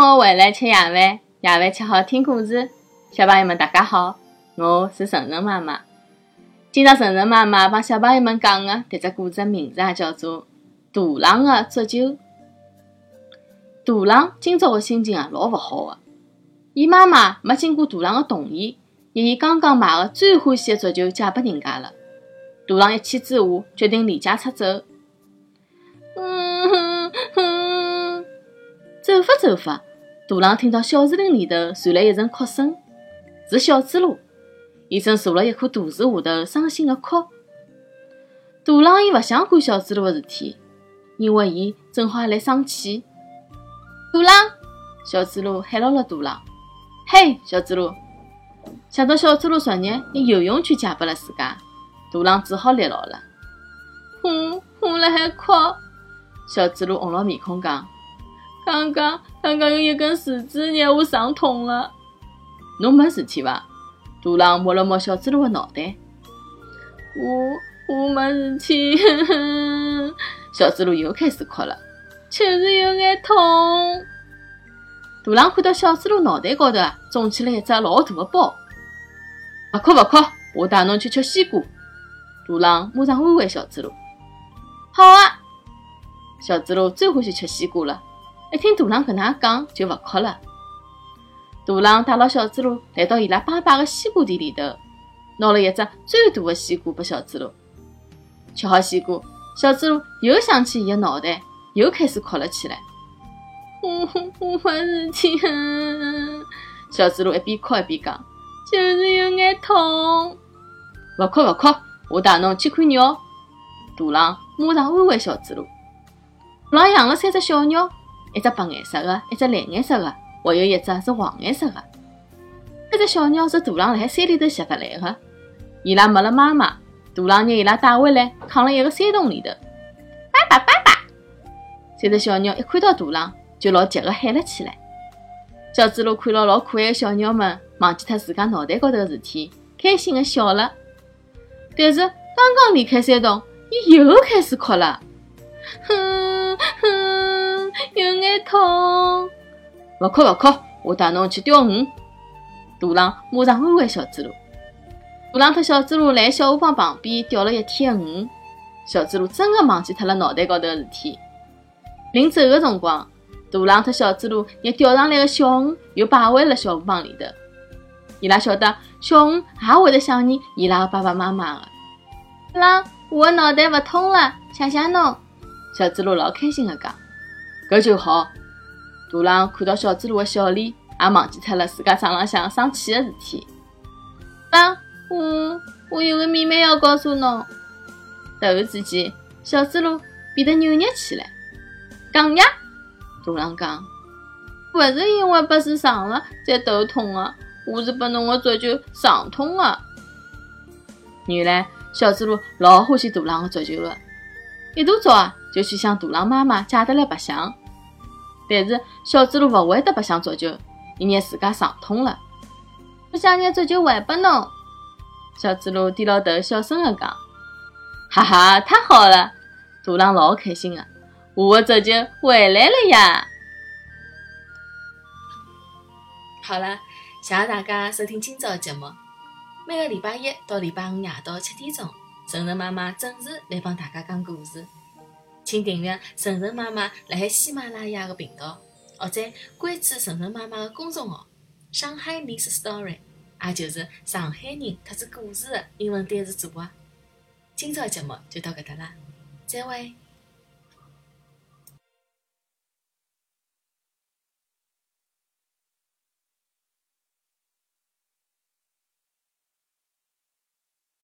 放学回来吃夜饭，夜饭吃好听故事。小朋友们，大家好，我是晨晨妈妈。今朝晨晨妈妈帮小朋友们讲的迭只故事名字也叫做《大郎的足球》。大郎今朝的心情啊，老勿好个。伊妈妈没经过大郎的同意，拿伊刚刚买的最欢喜的足球借拨人家了。大郎一气之下，决定离家出走。嗯哼哼，走法走法，大郎听到小树林里头传来一阵哭声，是小猪猡。伊正坐辣一棵大树下头，伤心地哭。大郎伊勿想管小猪猡的事体，因为伊正好还来生气。大郎，小猪猡喊牢了大郎：“嘿，小猪猡！”想到小猪猡昨日拿游泳圈借拨了自家，大郎只好立牢了。我我辣海哭。小猪猡红了面孔讲：“刚刚刚刚有一根树枝让我伤痛了。侬没事体伐？”大狼摸了摸小猪猡的脑袋。我我没事体。小猪猡又开始哭了，就是有眼痛。大狼看到小猪猡脑袋高头啊，肿起了一只老大的包。勿哭勿哭，我带侬去吃西瓜。大狼马上安慰小猪猡。好啊。小猪猡最欢喜吃西瓜了，一听大郎搿能讲，就勿哭了。大郎带牢小猪猡来到伊拉爸爸的西瓜地里头，拿了一只最大的西瓜拨小猪猡。吃好西瓜，小猪猡又想起伊的脑袋，又开始哭了起来。我我没事体。小猪猡一边哭一边讲，就是有眼痛。勿哭勿哭，我带侬去看鸟。大郎马上安慰小猪猡。大郎养了三只小鸟，一只白颜色的，一只蓝颜色的，还有一只是黄颜色的。三只小鸟是大郎辣海山里头拾得来的，伊拉没了妈妈，大郎拿伊拉带回来，藏了一个山洞里头。爸爸，爸爸！三只小鸟一看到大郎，就老急的喊了起来。小猪猡看到老可爱的小鸟们，忘记脱自家脑袋高头的事体，开心的笑了。但是刚刚离开山洞，伊又开始哭了。哼，勿哭勿哭，我带侬去钓鱼。大郎马上安慰小猪猡。大郎和小猪猡来小河浜旁边钓了一天的鱼。小猪猡真的忘记脱了脑袋高头的事体。临走的辰光，大郎和小猪猡拿钓上来的小鱼又摆回了小河浜里头。伊拉晓得小鱼也会得想念伊拉的爸爸妈妈的。大郎，我的脑袋勿痛了，谢谢侬。小猪猡老开心的讲：“搿就好。”大郎看到小猪猡的笑脸，也忘记脱了自家床浪向生气的事体。啊，我我有个秘密要告诉侬。突然之间，小猪猡变得扭捏起来。讲呀，大郎讲：“勿是因为把树撞了才头痛的，我是把侬的足球撞痛的。”原来小猪猡老欢喜大郎的足球的。一大早啊，就去向大郎妈妈借得来白相。但是小猪猡勿会得白相足球，伊拿自家伤痛了。我想拿足球还拨侬。小猪猡低牢头，小声的讲：“哈哈，太好了！”大郎老开心的，我的足球回来了呀！好了，谢谢大家收听今朝的节目。每个礼拜一到礼拜五夜到七点钟。晨晨妈妈准时来帮大家讲故事，请订阅晨晨妈妈辣海喜马拉雅的频道，或者关注晨晨妈妈的公众号“上海 Miss Story”，也就是上海人特指故事的英文单词组合。今朝节目就到搿搭啦，再会。